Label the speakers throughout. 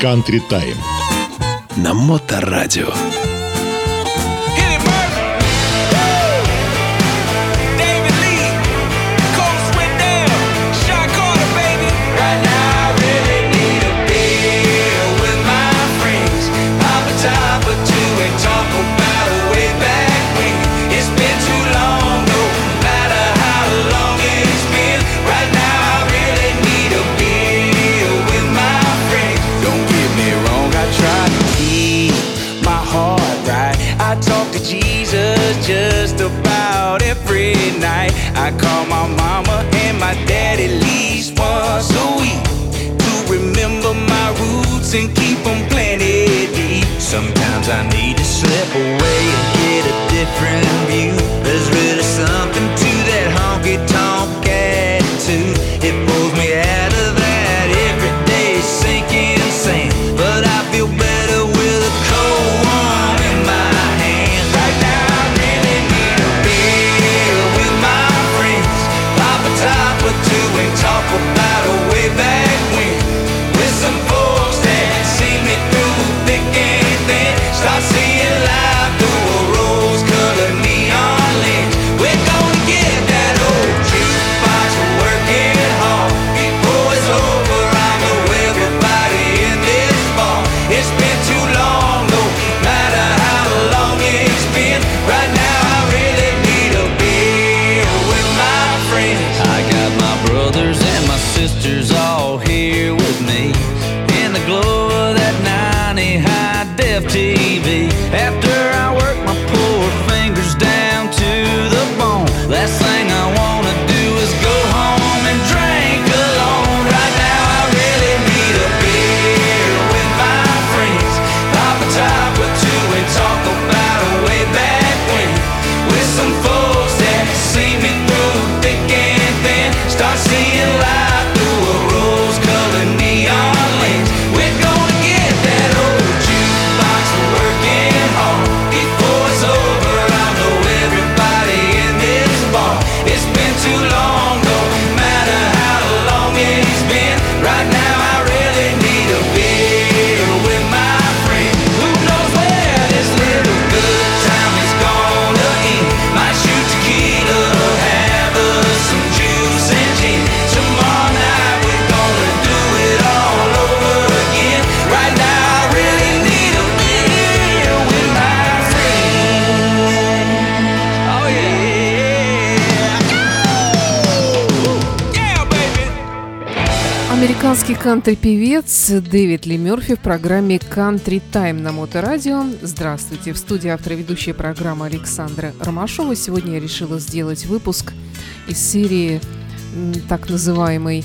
Speaker 1: Country Time.
Speaker 2: На Моторадио.
Speaker 3: Кантри-певец Дэвид Ли Мерфи в программе «Country Time» на Моторадио. Здравствуйте! В студии автора ведущая программа Александра Ромашова. Сегодня я решила сделать выпуск из серии так называемой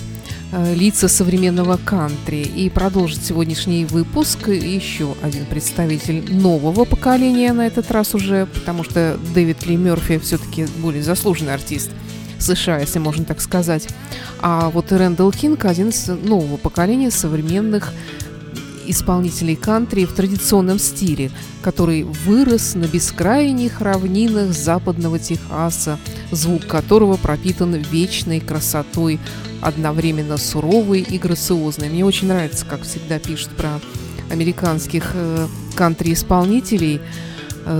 Speaker 3: э, «Лица современного кантри» и продолжить сегодняшний выпуск еще один представитель нового поколения на этот раз уже, потому что Дэвид Ли Мерфи все-таки более заслуженный артист – США, если можно так сказать. А вот Рэндалл Кинг один из нового поколения современных исполнителей кантри в традиционном стиле, который вырос на бескрайних равнинах западного Техаса, звук которого пропитан вечной красотой, одновременно суровый и грациозный. Мне очень нравится, как всегда пишут про американских э, кантри-исполнителей,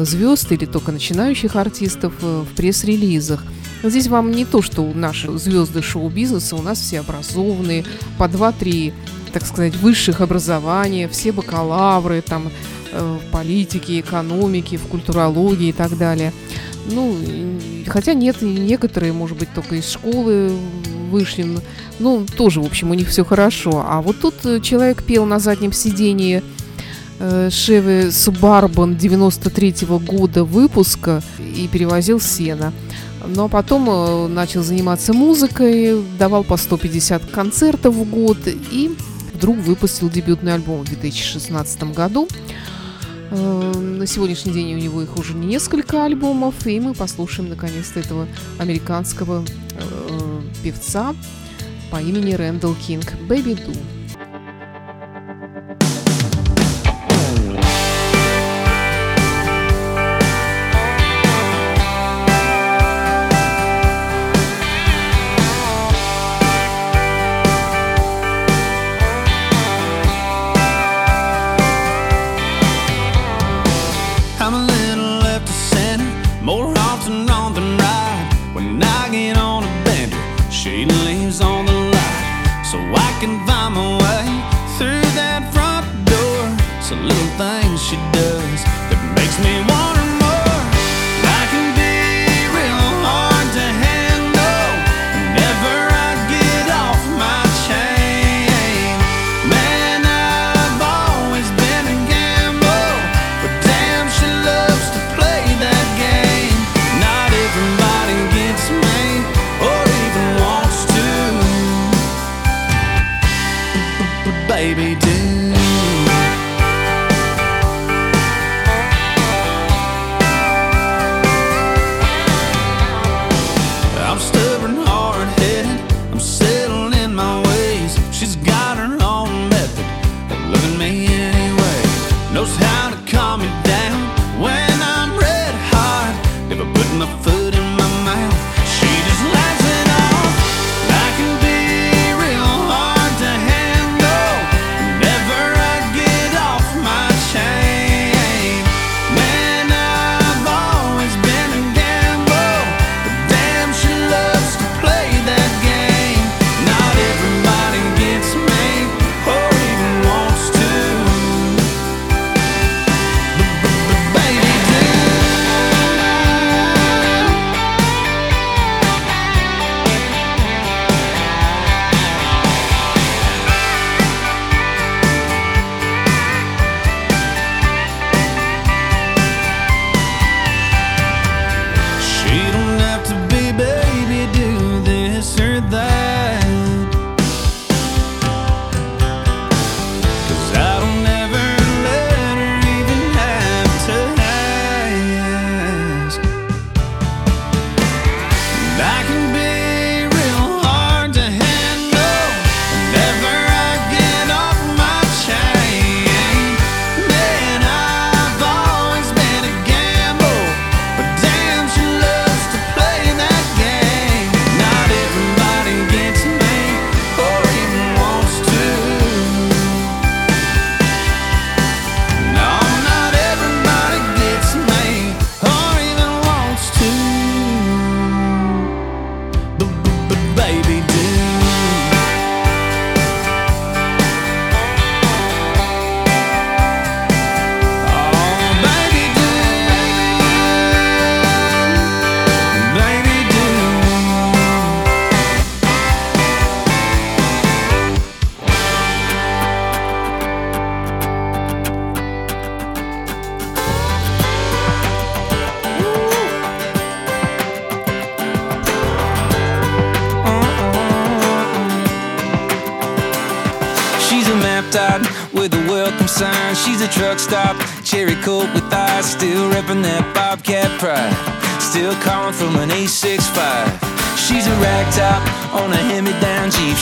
Speaker 3: звезд или только начинающих артистов э, в пресс-релизах – Здесь вам не то, что наши звезды шоу-бизнеса, у нас все образованные, по два-три, так сказать, высших образования, все бакалавры там э, в политике, экономике, в культурологии и так далее. Ну, хотя нет, некоторые, может быть, только из школы вышли, ну, тоже, в общем, у них все хорошо. А вот тут э, человек пел на заднем сидении э, Шевы Субарбан 93 -го года выпуска и перевозил сено. Но потом э, начал заниматься музыкой, давал по 150 концертов в год и вдруг выпустил дебютный альбом в 2016 году. Э, на сегодняшний день у него их уже несколько альбомов, и мы послушаем наконец-то этого американского э, певца по имени Рэндалл Кинг «Baby Do».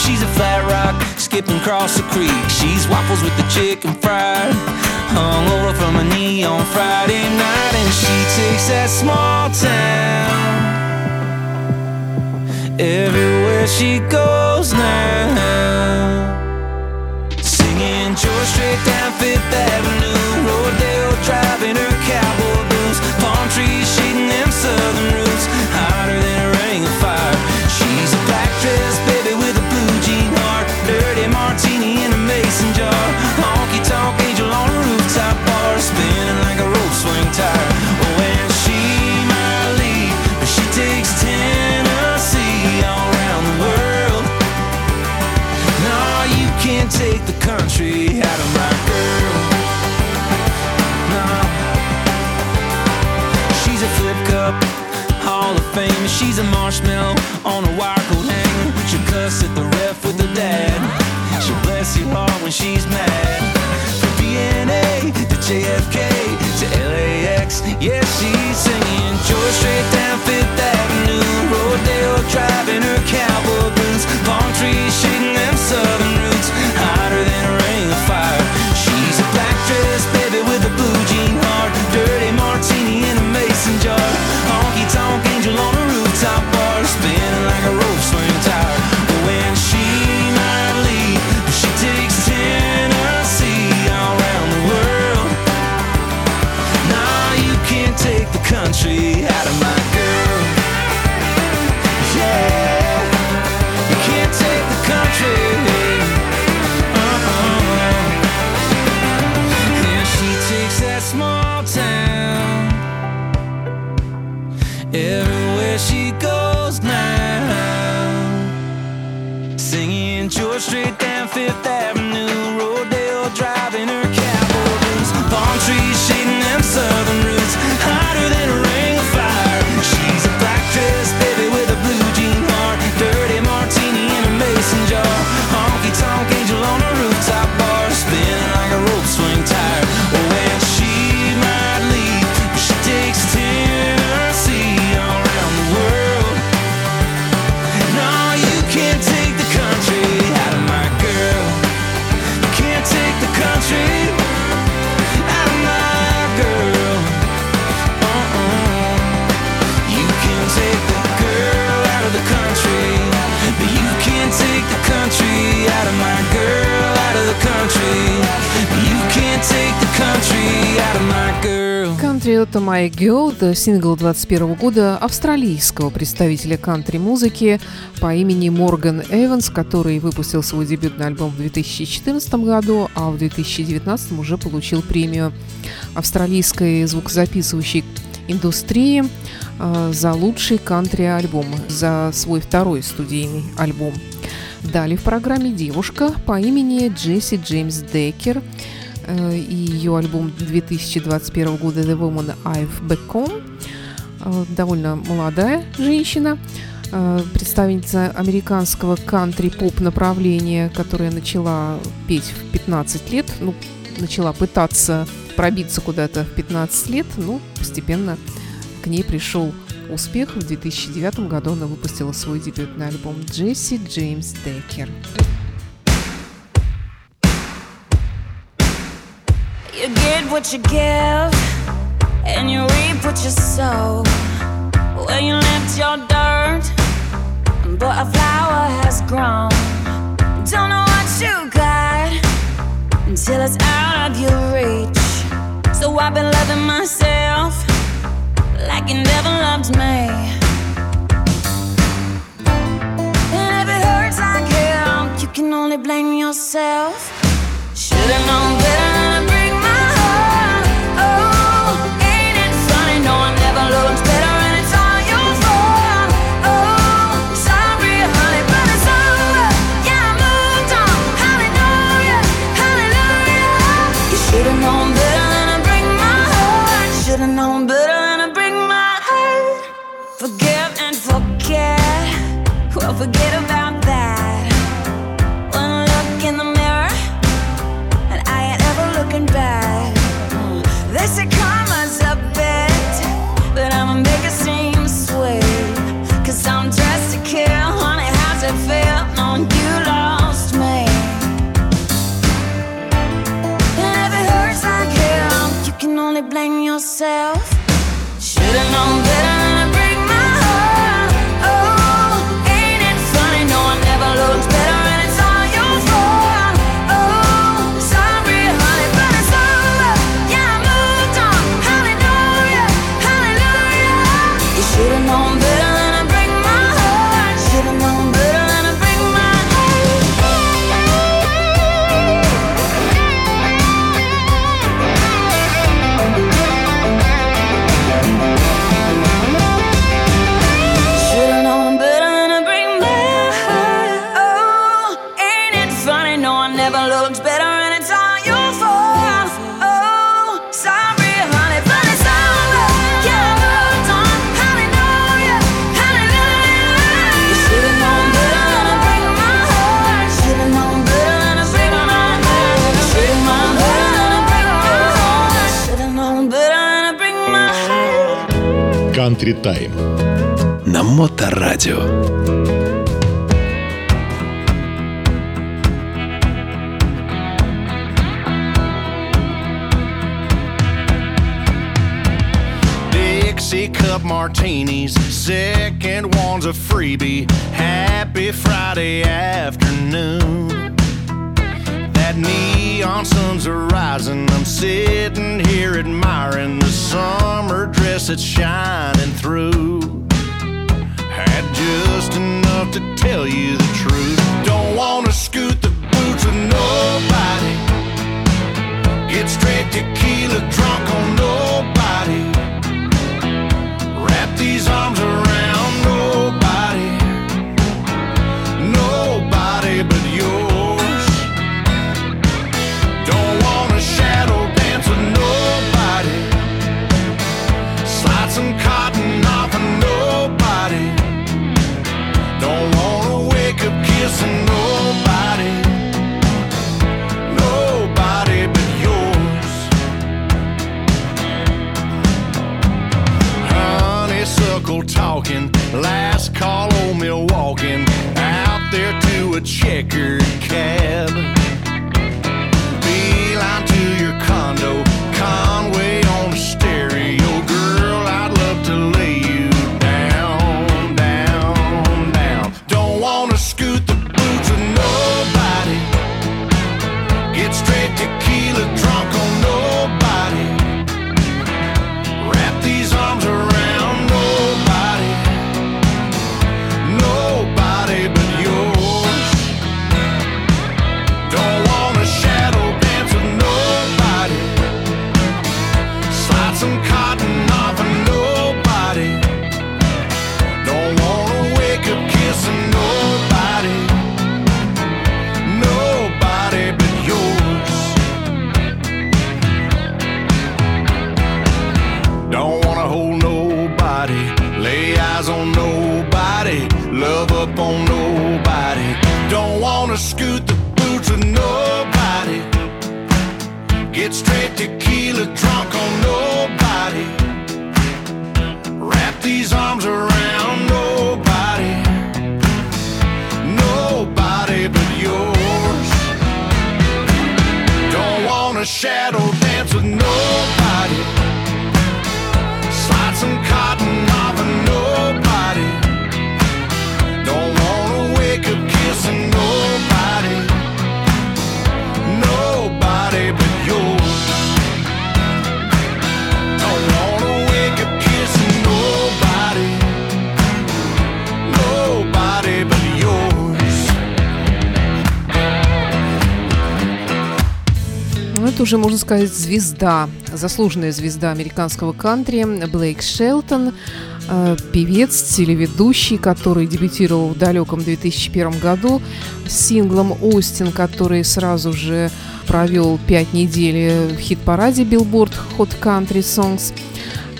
Speaker 2: She's a flat rock, skipping across the creek. She's waffles with the chicken fried. Hung over from a knee on Friday night, and she takes that small town. Everywhere she goes now. Singing George Strait down Fifth Avenue. She's a marshmallow on a wire coat hanger. She'll cuss at the ref with her dad. She'll bless your heart when she's mad. From DNA to JFK to LAX, yeah, she's singing. joy straight down Fifth Avenue, Rodeo driving her cowboy boots, palm trees shading them southern roots.
Speaker 3: To My Girl, сингл 21 года австралийского представителя кантри-музыки по имени Морган Эванс, который выпустил свой дебютный альбом в 2014 году, а в 2019 уже получил премию австралийской звукозаписывающей индустрии э, за лучший кантри-альбом, за свой второй студийный альбом. Далее в программе девушка по имени Джесси Джеймс Деккер – Э, и ее альбом 2021 года The Woman I've Become. Э, довольно молодая женщина, э, представительница американского кантри-поп направления, которая начала петь в 15 лет, ну, начала пытаться пробиться куда-то в 15 лет, но постепенно к ней пришел успех. В 2009 году она выпустила свой дебютный альбом «Джесси Джеймс Деккер».
Speaker 4: You get what you give, and you reap what you sow. When you left your dirt, but a flower has grown. Don't know what you got until it's out of your reach. So I've been loving myself like you never loved me. And if it hurts like hell, you can only blame yourself. Should've known better blame
Speaker 2: Country Time. На Моторадио.
Speaker 5: cup martinis, second one's a freebie. Happy Friday afternoon. That neon sun's are rising. I'm sitting here admiring the summer dress that's shining through. Had just enough to tell you the truth. Don't wanna scoot the boots of nobody. Get straight tequila drunk on nobody. Wrap these arms around there
Speaker 4: уже, можно сказать, звезда, заслуженная звезда американского кантри Блейк Шелтон, э, певец, телеведущий, который дебютировал в далеком 2001 году с синглом «Остин», который сразу же провел пять недель в хит-параде Billboard Hot Country Songs.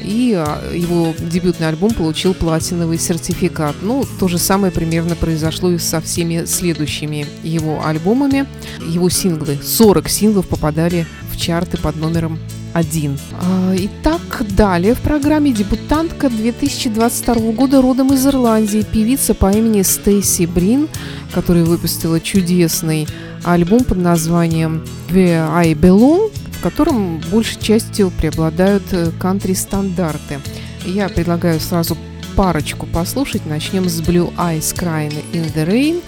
Speaker 4: И а, его дебютный альбом получил платиновый сертификат. Ну, то же самое примерно произошло и со всеми следующими его альбомами. Его синглы, 40 синглов попадали в чарты под номером один. А, Итак, далее в программе дебютантка 2022 года родом из Ирландии, певица по имени Стейси Брин, которая выпустила чудесный альбом под названием Where I Belong, в котором большей частью преобладают э, кантри-стандарты. Я предлагаю сразу парочку послушать. Начнем с Blue Eyes Crying in the Rain,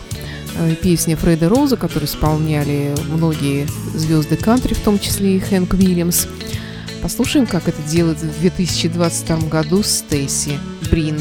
Speaker 4: э, песня Фреда Роза, которую исполняли многие звезды кантри, в том числе и Хэнк Уильямс. Послушаем, как это делает в 2022 году Стейси Брин.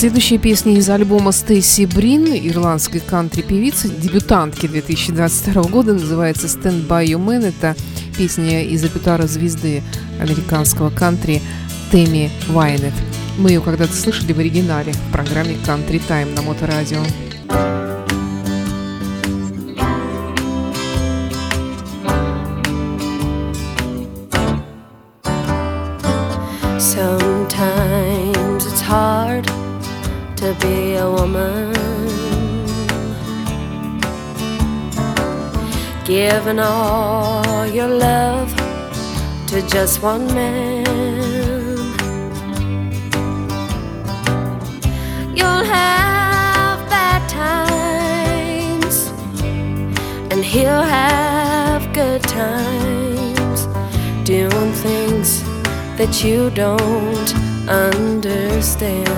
Speaker 4: Следующая песня из альбома Стейси Брин, ирландской кантри-певицы, дебютантки 2022 года, называется «Stand By You Man». Это
Speaker 3: песня из репертуара звезды американского кантри Тэмми Вайнет. Мы ее когда-то слышали в оригинале в программе Country Time на Моторадио.
Speaker 4: Sometimes Giving all your love to just one man. You'll have bad times, and he'll have good times doing things that you don't understand.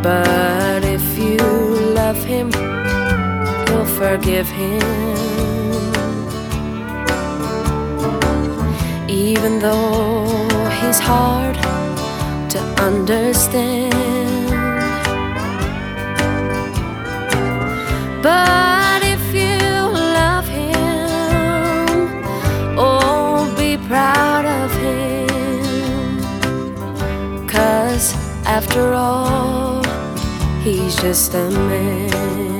Speaker 4: But if you love him, you'll forgive him. Even though he's hard to understand. But if you love him, oh, be proud of him. Cause after all, he's just a man.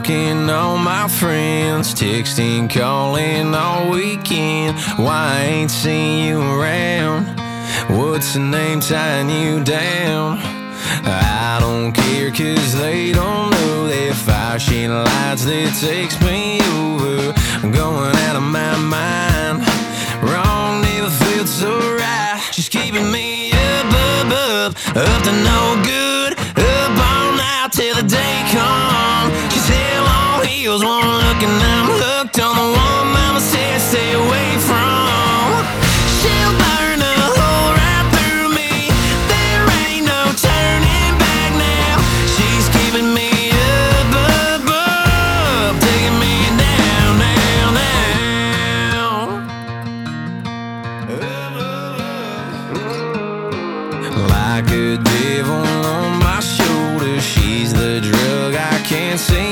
Speaker 1: People talking, all my friends texting, calling all weekend. Why I ain't seen you around? What's the name tying you down? I don't care cause they don't know that shade lights that takes me over. I'm going out of my mind. Wrong never felt so right. She's keeping me up, up, up, up to no good. I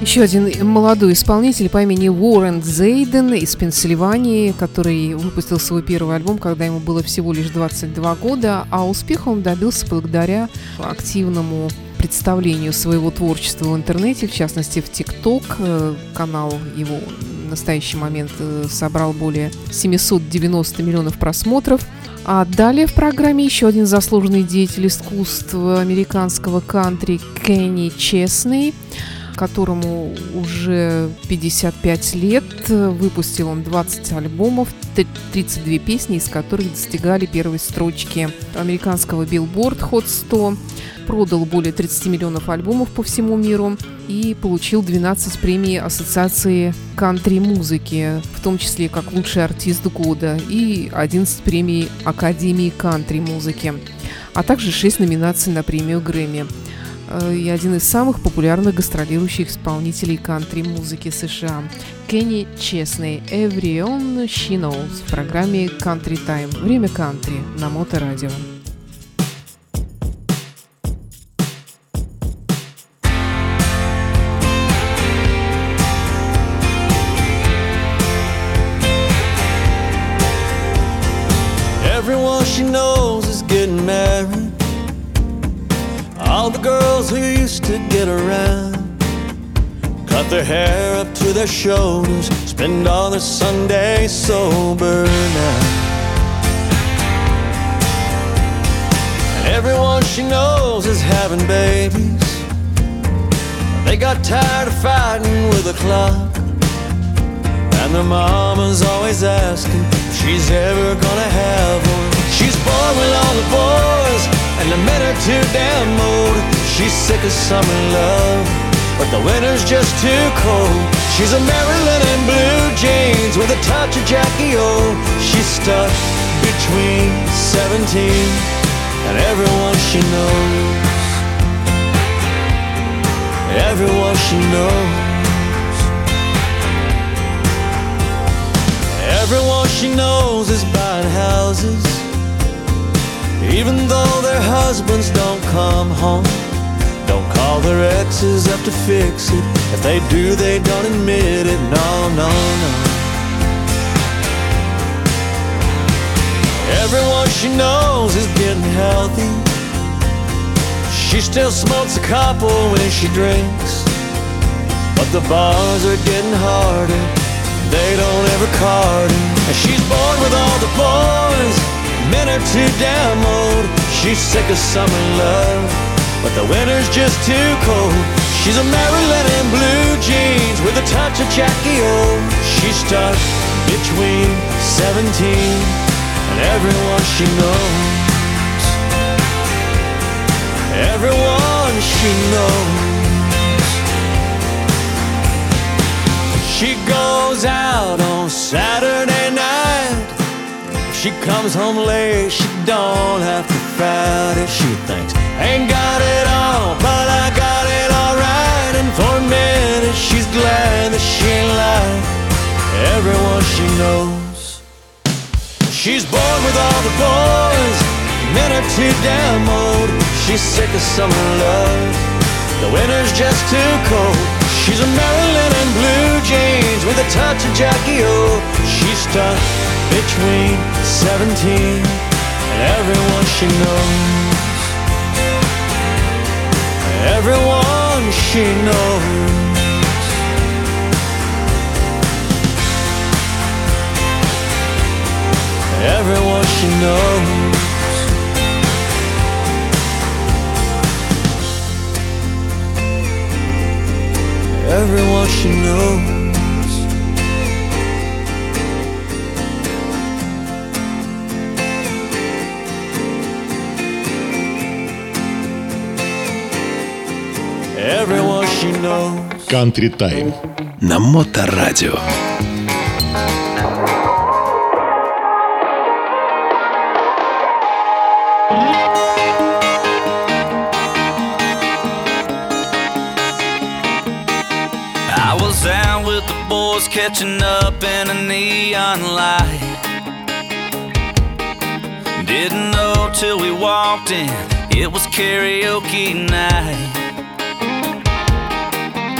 Speaker 3: еще один молодой исполнитель по имени Уоррен Зейден из Пенсильвании, который выпустил свой первый альбом, когда ему было всего лишь 22 года, а успеха он добился благодаря активному представлению своего творчества в интернете, в частности в ТикТок. Э, канал его в настоящий момент э, собрал более 790 миллионов просмотров. А далее в программе еще один заслуженный деятель искусства американского кантри Кенни Честный – которому уже 55 лет. Выпустил он 20 альбомов, 32 песни, из которых достигали первой строчки американского Billboard Hot 100. Продал более 30 миллионов альбомов по всему миру и получил 12 премий Ассоциации кантри-музыки, в том числе как лучший артист года, и 11 премий Академии кантри-музыки, а также 6 номинаций на премию Грэмми. Э, и один из самых популярных гастролирующих исполнителей кантри-музыки США. Кенни Честный, Everyone She Knows в программе Country Time. Время кантри на Моторадио.
Speaker 5: Everyone to get around cut their hair up to their shoulders, spend all their Sundays sober now. And everyone she knows is having babies. They got tired of fighting with the clock. And their mama's always asking if she's ever gonna have one. She's born with all the boys and the men are too damn old. She's sick of summer love, but the winter's just too cold. She's a Marilyn in blue jeans with a touch of Jackie O. She's stuck between 17 and everyone she knows. Everyone she knows. Everyone she knows is buying houses even though their husbands don't come home. Up to fix it. If they do, they don't admit it. No, no, no. Everyone she knows is getting healthy. She still smokes a couple when she drinks. But the bars are getting harder. They don't ever card her. And she's bored with all the boys Men are too damn old. She's sick of summer love, but the winter's just too cold. She's a Marilyn in blue jeans with a touch of Jackie O. She's stuck between 17 and everyone she knows. Everyone she knows. She goes out on Saturday night If she comes home late, she don't have to fight if She thinks, ain't got it all, but I got it alright. And for a minute, she's glad that she ain't like everyone she knows. She's bored with all the boys, men are too damn old. She's sick of summer love, the winter's just too cold. She's a Marilyn in blue jeans with a touch of Jackie O. She's stuck between 17 and everyone she knows. Everyone she knows. Everyone she knows. Everyone she knows.
Speaker 6: Country Time на Моторадио.
Speaker 2: I was out with the boys catching up in a neon light. Didn't know till we walked in, it was karaoke night.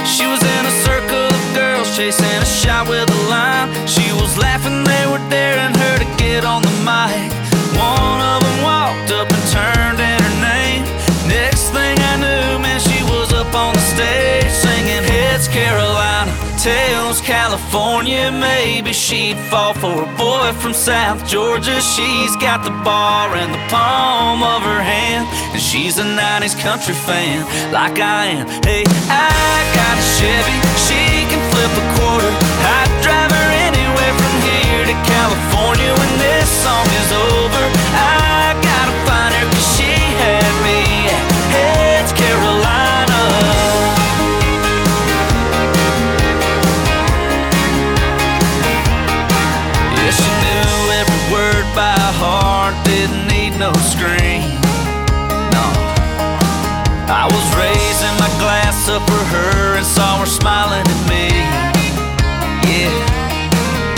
Speaker 2: She was in a circle of girls chasing a shot with a line. She was laughing, they were daring her to get on the mic. One of them walked up and turned in her name. Next thing I knew, man, she was up on the stage singing Heads Carolina, Tails California. Maybe she'd fall for a boy from South Georgia. She's got the bar in the palm of her hand, and she's a 90s country fan like I am. Hey, I got a Chevy, she can flip a quarter. I'd drive her anywhere from here to California when this song is over. Glass up for her and saw her smiling at me. Yeah.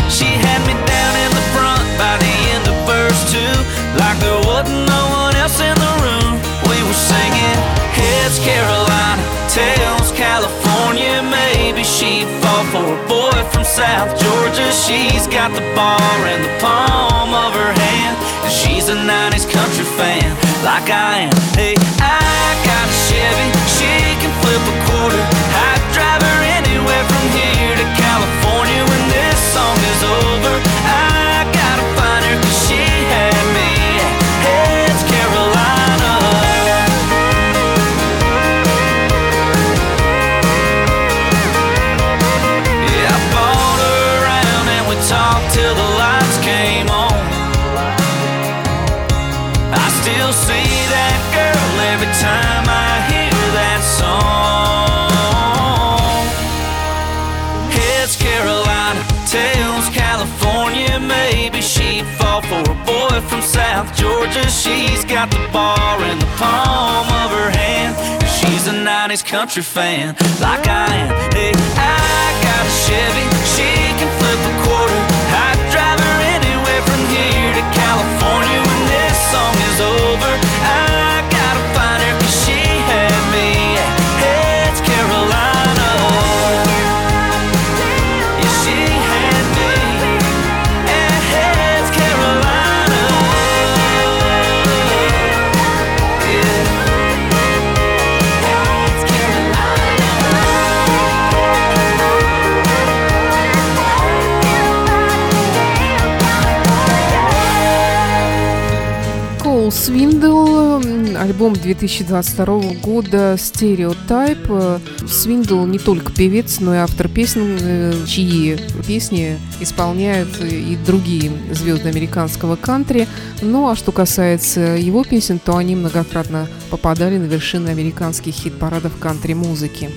Speaker 2: She had me down in the front by the end of verse two, like there wasn't no one else in the room. We were singing Heads Carolina, Tails California. Maybe she'd fall for a boy from South Georgia. She's got the bar in the palm of her and she's a 90s country fan, like I am. Hey, I got a Chevy, she can flip a quarter. I'd drive her anywhere from South Georgia. She's got the bar in the palm of her hand. She's a 90s country fan, like I am. Hey, I got a Chevy, she can flip a quarter. I'd drive her anywhere from here
Speaker 3: альбом 2022 года «Стереотайп». Свиндл не только певец, но и автор песен, э, чьи песни исполняют и другие звезды американского кантри. Ну а что касается его песен, то они многократно попадали на вершины американских хит-парадов кантри-музыки.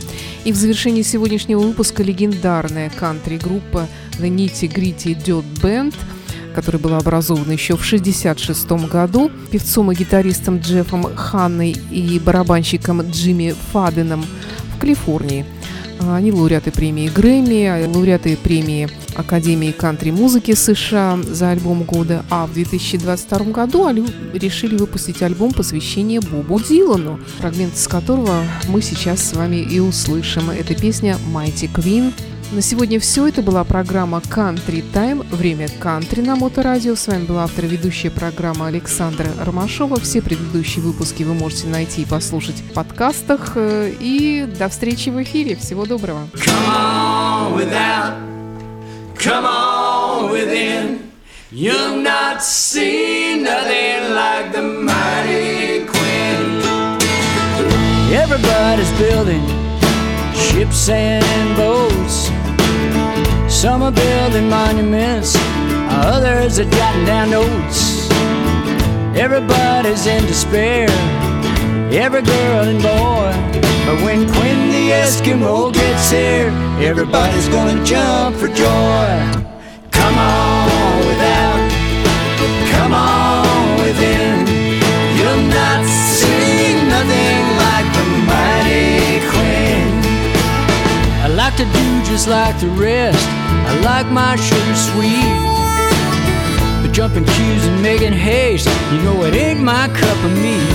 Speaker 3: И в завершении сегодняшнего выпуска легендарная кантри-группа The Nitty Gritty Dirt Band – которая была образована еще в 1966 году певцом и гитаристом Джеффом Ханной и барабанщиком Джимми Фаденом в Калифорнии. А, Они лауреаты премии Грэмми, лауреаты премии Академии кантри-музыки США за альбом года, а в 2022 году они решили выпустить альбом посвящение Бобу Дилану, фрагмент из которого мы сейчас с вами и услышим. Это песня «Mighty Queen», на сегодня все. Это была программа Country Time. Время кантри на Моторадио. С вами была автор ведущая программа Александра Ромашова. Все предыдущие выпуски вы можете найти и послушать в подкастах. Э, И до встречи в эфире. Всего доброго.
Speaker 7: Come on without, come on within. You've not seen nothing like the mighty Queen. Everybody's building ships and boats. Some are building monuments, others are jotting down notes. Everybody's in despair, every girl and boy. But when Quinn the Eskimo gets here, everybody's gonna jump for joy. Come on without, come on within. You'll not see nothing like the mighty Quinn. I like to do just like the rest. I like my sugar sweet. But jumping queues and making haste, you know it ain't my cup of meat.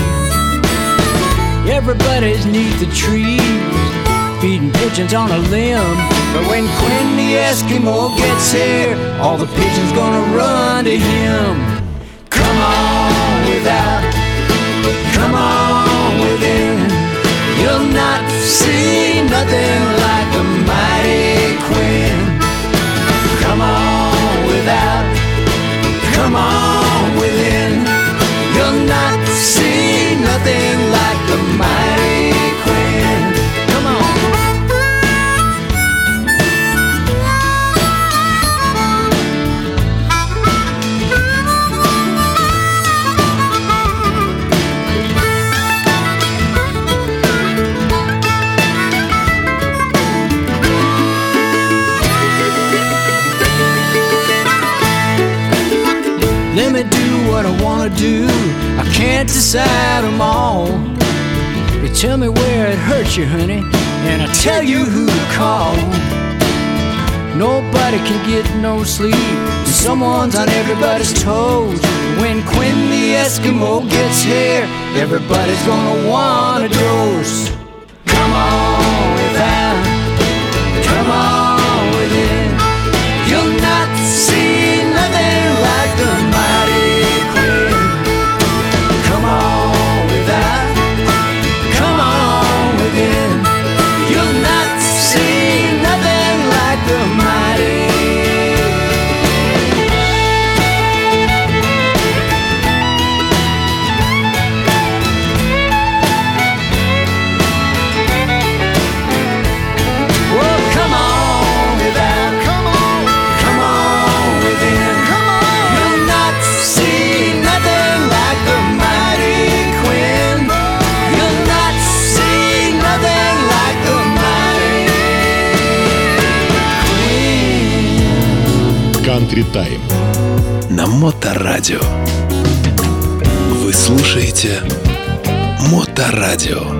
Speaker 7: Everybody's neath the trees, feeding pigeons on a limb. But when Quinn the Eskimo gets here, all the pigeons gonna run to him. Come on without, come on within. You'll not see nothing like the mighty Quinn. Come on within. Wanna do. I can't decide them all. You tell me where it hurts you, honey, and I tell you who to call. Nobody can get no sleep. Someone's on everybody's toes. When Quinn the Eskimo gets here, everybody's gonna want a dose. Come on without, come on
Speaker 2: Time на Моторадио. Вы слушаете Моторадио.